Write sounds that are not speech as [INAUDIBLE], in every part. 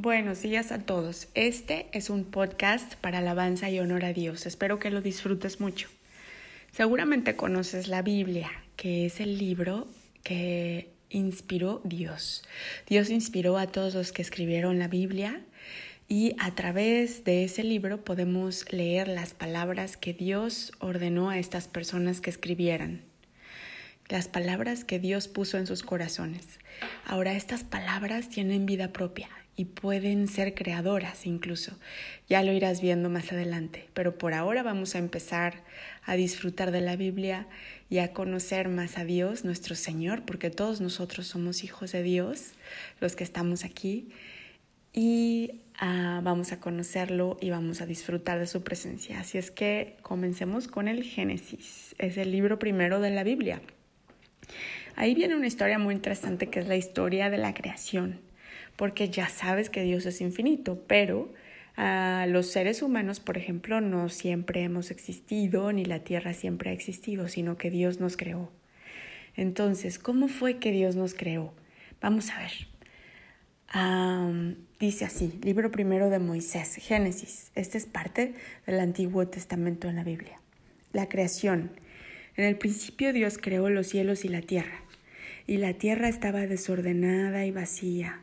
Buenos días a todos. Este es un podcast para alabanza y honor a Dios. Espero que lo disfrutes mucho. Seguramente conoces la Biblia, que es el libro que inspiró Dios. Dios inspiró a todos los que escribieron la Biblia y a través de ese libro podemos leer las palabras que Dios ordenó a estas personas que escribieran las palabras que Dios puso en sus corazones. Ahora estas palabras tienen vida propia y pueden ser creadoras incluso. Ya lo irás viendo más adelante, pero por ahora vamos a empezar a disfrutar de la Biblia y a conocer más a Dios, nuestro Señor, porque todos nosotros somos hijos de Dios, los que estamos aquí, y ah, vamos a conocerlo y vamos a disfrutar de su presencia. Así es que comencemos con el Génesis, es el libro primero de la Biblia. Ahí viene una historia muy interesante que es la historia de la creación porque ya sabes que Dios es infinito, pero a los seres humanos, por ejemplo, no siempre hemos existido, ni la tierra siempre ha existido, sino que Dios nos creó. Entonces, ¿cómo fue que Dios nos creó? Vamos a ver. dice así, libro primero de Moisés, Génesis. Este es parte del Antiguo Testamento en la Biblia. La creación. En el principio Dios creó los cielos y la tierra, y la tierra estaba desordenada y vacía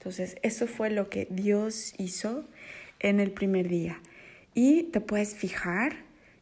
Entonces, eso fue lo que Dios hizo en el primer día. Y te puedes fijar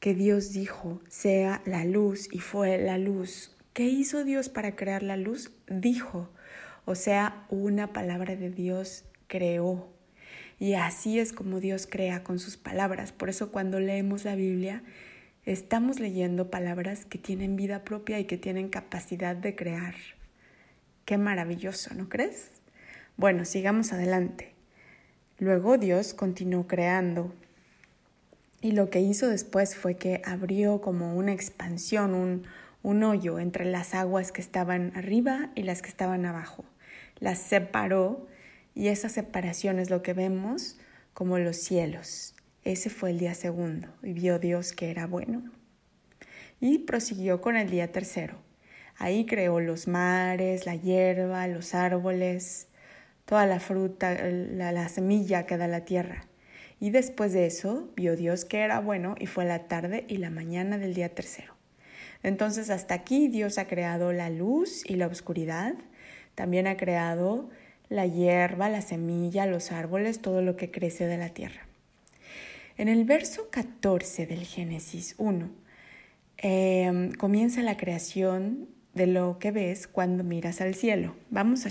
que Dios dijo, sea la luz y fue la luz. ¿Qué hizo Dios para crear la luz? Dijo. O sea, una palabra de Dios creó. Y así es como Dios crea con sus palabras. Por eso cuando leemos la Biblia, estamos leyendo palabras que tienen vida propia y que tienen capacidad de crear. Qué maravilloso, ¿no crees? Bueno, sigamos adelante. Luego Dios continuó creando y lo que hizo después fue que abrió como una expansión, un, un hoyo entre las aguas que estaban arriba y las que estaban abajo. Las separó y esa separación es lo que vemos como los cielos. Ese fue el día segundo y vio Dios que era bueno. Y prosiguió con el día tercero. Ahí creó los mares, la hierba, los árboles, toda la fruta, la, semilla que da la tierra. Y después de eso vio Dios que era bueno y fue la tarde y la mañana del día tercero. Entonces hasta aquí Dios ha creado la luz y la oscuridad, también ha creado la hierba, la semilla, los árboles, todo lo que crece de la tierra. En el verso 14 del Génesis 1 em, comienza la creación de lo que ves cuando miras al cielo. Vamos a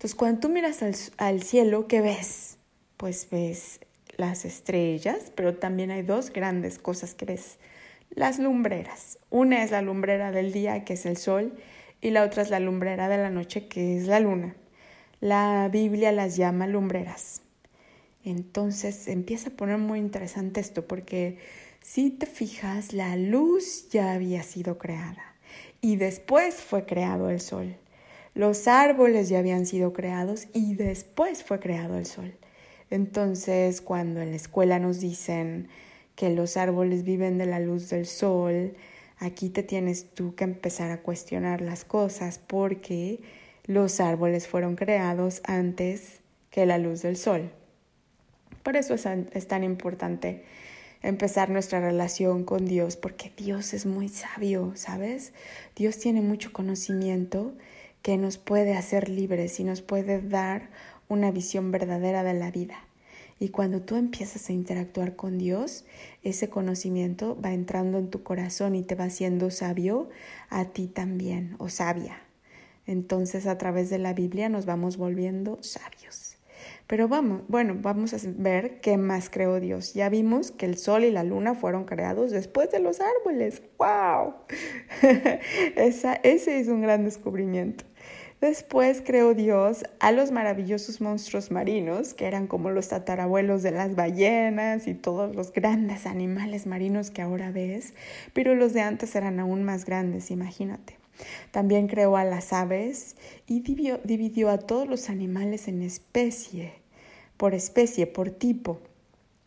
Entonces, cuando tú miras al, cielo, ¿qué ves? Pues ves las estrellas, pero también hay dos grandes cosas que ves. Las lumbreras. Una es la lumbrera del día, que es el sol, y la otra es la lumbrera de la noche, que es la luna. La Biblia las llama lumbreras. Entonces empieza a poner muy interesante esto, porque si te fijas, la luz ya había sido creada y después fue creado el sol. Los árboles ya habían sido creados y después fue creado el sol. Entonces, cuando en la escuela nos dicen que los árboles viven de la luz del sol, aquí te tienes tú que empezar a cuestionar las cosas porque los árboles fueron creados antes que la luz del sol. Por eso es, tan importante empezar nuestra relación con Dios, porque Dios es muy sabio, ¿sabes? Dios tiene mucho conocimiento que nos puede hacer libres y nos puede dar una visión verdadera de la vida. Y cuando tú empiezas a interactuar con Dios, ese conocimiento va entrando en tu corazón y te va haciendo sabio a ti también o sabia. Entonces a través de la Biblia nos vamos volviendo sabios. Pero vamos, bueno, vamos a ver qué más creó Dios. Ya vimos que el sol y la luna fueron creados después de los árboles. ¡Wow! [LAUGHS] ese es un gran descubrimiento. Después creó Dios a los maravillosos monstruos marinos, que eran como los tatarabuelos de las ballenas y todos los grandes animales marinos que ahora ves, pero los de antes eran aún más grandes, imagínate. También creó a las aves y dividió, dividió a todos los animales en especie, por especie, por tipo,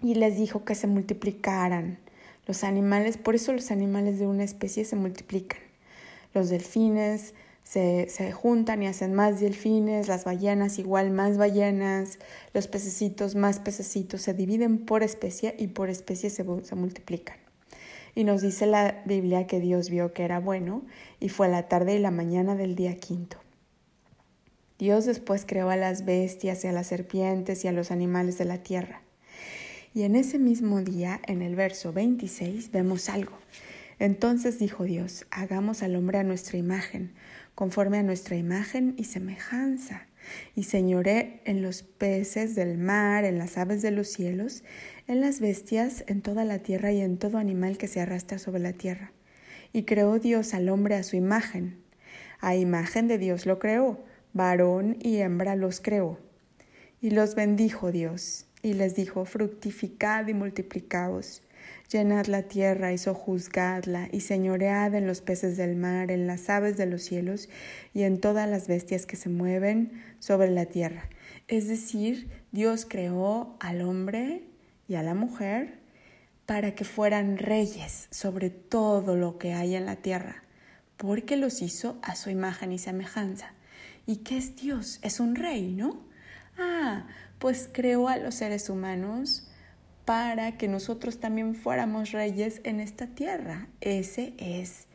y les dijo que se multiplicaran. Los animales, por eso los animales de una especie se multiplican. Los delfines, se, juntan y hacen más delfines, las ballenas igual más ballenas, los pececitos más pececitos, se dividen por especie y por especie se, se multiplican. Y nos dice la Biblia que Dios vio que era bueno y fue la tarde y la mañana del día quinto. Dios después creó a las bestias y a las serpientes y a los animales de la tierra. Y en ese mismo día, en el verso 26, vemos algo. Entonces dijo Dios, hagamos al hombre a nuestra imagen conforme a nuestra imagen y semejanza, y señoré en los peces del mar, en las aves de los cielos, en las bestias, en toda la tierra y en todo animal que se arrastra sobre la tierra. Y creó Dios al hombre a su imagen. A imagen de Dios lo creó, varón y hembra los creó. Y los bendijo Dios, y les dijo, fructificad y multiplicaos Llenad la tierra y sojuzgadla, y señoread en los peces del mar, en las aves de los cielos, y en todas las bestias que se mueven sobre la tierra. Es decir, Dios creó al hombre y a la mujer para que fueran reyes sobre todo lo que hay en la tierra, porque los hizo a su imagen y semejanza. ¿Y qué es Dios? Es un rey, ¿no? Ah, pues creó a los seres humanos para que nosotros también fuéramos reyes en esta tierra. Ese es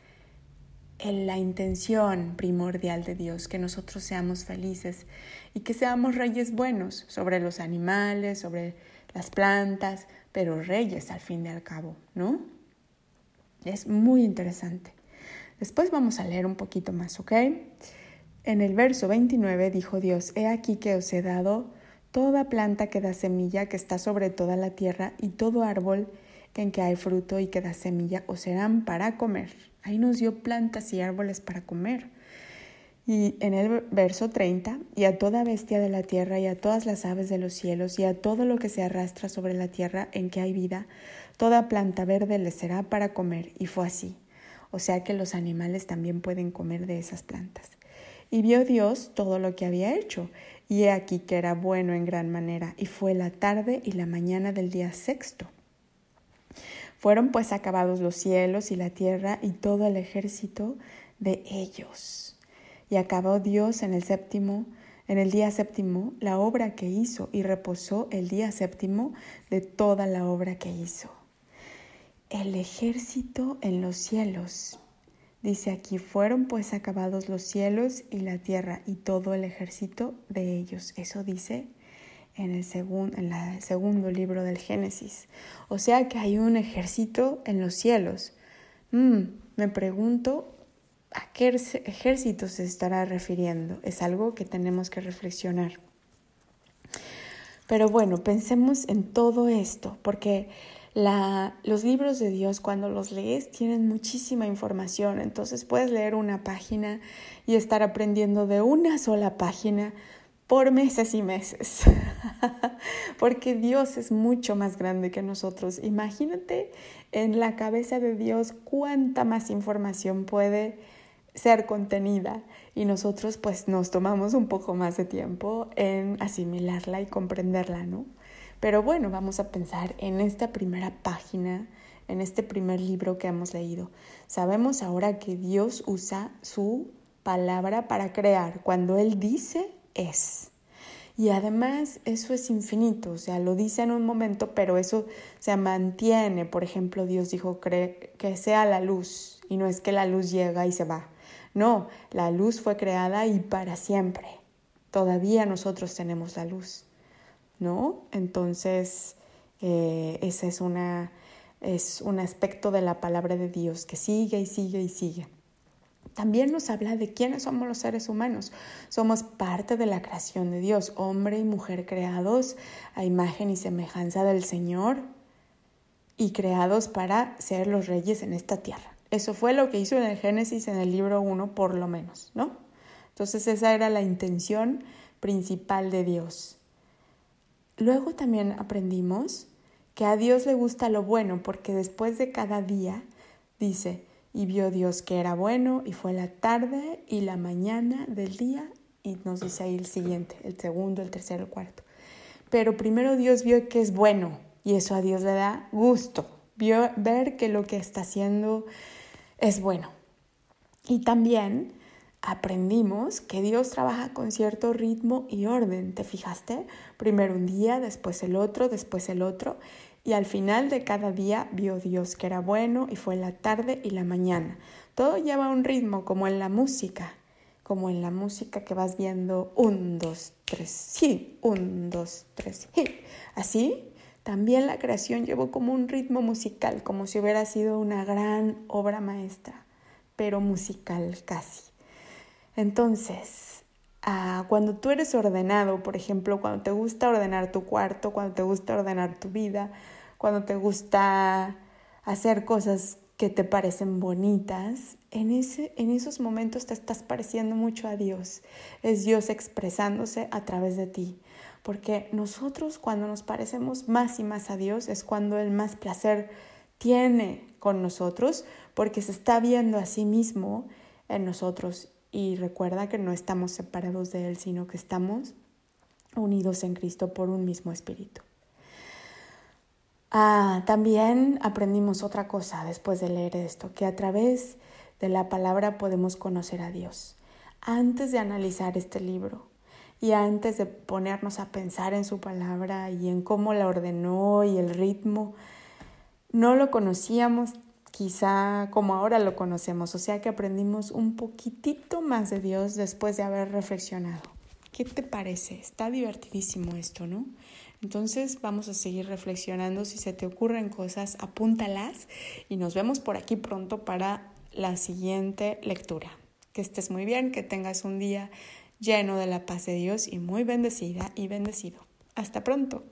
la intención primordial de Dios, que nosotros seamos felices y que seamos reyes buenos sobre los animales, sobre las plantas, pero reyes al fin y al cabo, ¿no? Es muy interesante. Después vamos a leer un poquito más, ¿ok? En el verso 29 dijo Dios, He aquí que os he dado toda planta que da semilla que está sobre toda la tierra y todo árbol en que hay fruto y que da semilla os serán para comer. Ahí nos dio plantas y árboles para comer. Y en el verso 30, y a toda bestia de la tierra y a todas las aves de los cielos y a todo lo que se arrastra sobre la tierra en que hay vida, toda planta verde les será para comer. Y fue así. O sea que los animales también pueden comer de esas plantas. Y vio Dios todo lo que había hecho, y he aquí que era bueno en gran manera, y fue la tarde y la mañana del día sexto. Fueron pues acabados los cielos y la tierra y todo el ejército de ellos. Y acabó Dios en el séptimo, en el día séptimo, la obra que hizo, y reposó el día séptimo de toda la obra que hizo. El ejército en los cielos Dice aquí, fueron pues acabados los cielos y la tierra y todo el ejército de ellos. Eso dice en el, en el segundo libro del Génesis. O sea que hay un ejército en los cielos. Mm, me pregunto a qué ejército se estará refiriendo. Es algo que tenemos que reflexionar. Pero bueno, pensemos en todo esto, porque los libros de Dios cuando los lees tienen muchísima información, entonces puedes leer una página y estar aprendiendo de una sola página por meses y meses, [LAUGHS] porque Dios es mucho más grande que nosotros. Imagínate en la cabeza de Dios cuánta más información puede ser contenida y nosotros pues nos tomamos un poco más de tiempo en asimilarla y comprenderla, ¿no? Pero bueno, vamos a pensar en esta primera página, en este primer libro que hemos leído. Sabemos ahora que Dios usa su palabra para crear. Cuando Él dice, es. Y además eso es infinito, o sea, lo dice en un momento, pero eso se mantiene. Por ejemplo, Dios dijo que sea la luz y no es que la luz llega y se va. No, la luz fue creada y para siempre. Todavía nosotros tenemos la luz. ¿No? Entonces, eh, ese es, una, es un aspecto de la palabra de Dios que sigue y sigue y sigue. También nos habla de quiénes somos los seres humanos. Somos parte de la creación de Dios, hombre y mujer creados a imagen y semejanza del Señor y creados para ser los reyes en esta tierra. Eso fue lo que hizo en el Génesis en el libro 1 por lo menos, ¿no? Entonces esa era la intención principal de Dios. Luego también aprendimos que a Dios le gusta lo bueno porque después de cada día dice, y vio Dios que era bueno y fue la tarde y la mañana del día y nos dice ahí el siguiente, el segundo, el tercero, el cuarto. Pero primero Dios vio que es bueno y eso a Dios le da gusto, vio, ver que lo que está haciendo es bueno. Y también aprendimos que Dios trabaja con cierto ritmo y orden, ¿te fijaste? Primero un día, después el otro, después el otro. Y al final de cada día vio Dios que era bueno y fue la tarde y la mañana. Todo lleva un ritmo como en la música, como en la música que vas viendo un, dos, tres, sí, un, dos, tres, sí. Así también la creación llevó como un ritmo musical, como si hubiera sido una gran obra maestra, pero musical casi. Entonces, ah, cuando tú eres ordenado, por ejemplo, cuando te gusta ordenar tu cuarto, cuando te gusta ordenar tu vida, cuando te gusta hacer cosas que te parecen bonitas, en, ese, en esos momentos te estás pareciendo mucho a Dios. Es Dios expresándose a través de ti. Porque nosotros cuando nos parecemos más y más a Dios es cuando el más placer tiene con nosotros, porque se está viendo a sí mismo en nosotros. Y recuerda que no estamos separados de Él, sino que estamos unidos en Cristo por un mismo espíritu. Ah, también aprendimos otra cosa después de leer esto, que a través de la palabra podemos conocer a Dios. Antes de analizar este libro, y antes de ponernos a pensar en su palabra y en cómo la ordenó y el ritmo, no lo conocíamos quizá como ahora lo conocemos, o sea que aprendimos un poquitito más de Dios después de haber reflexionado. ¿Qué te parece? Está divertidísimo esto, ¿no? Entonces vamos a seguir reflexionando. Si se te ocurren cosas, apúntalas y nos vemos por aquí pronto para la siguiente lectura. Que estés muy bien, que tengas un día lleno de la paz de Dios y muy bendecida y bendecido. Hasta pronto.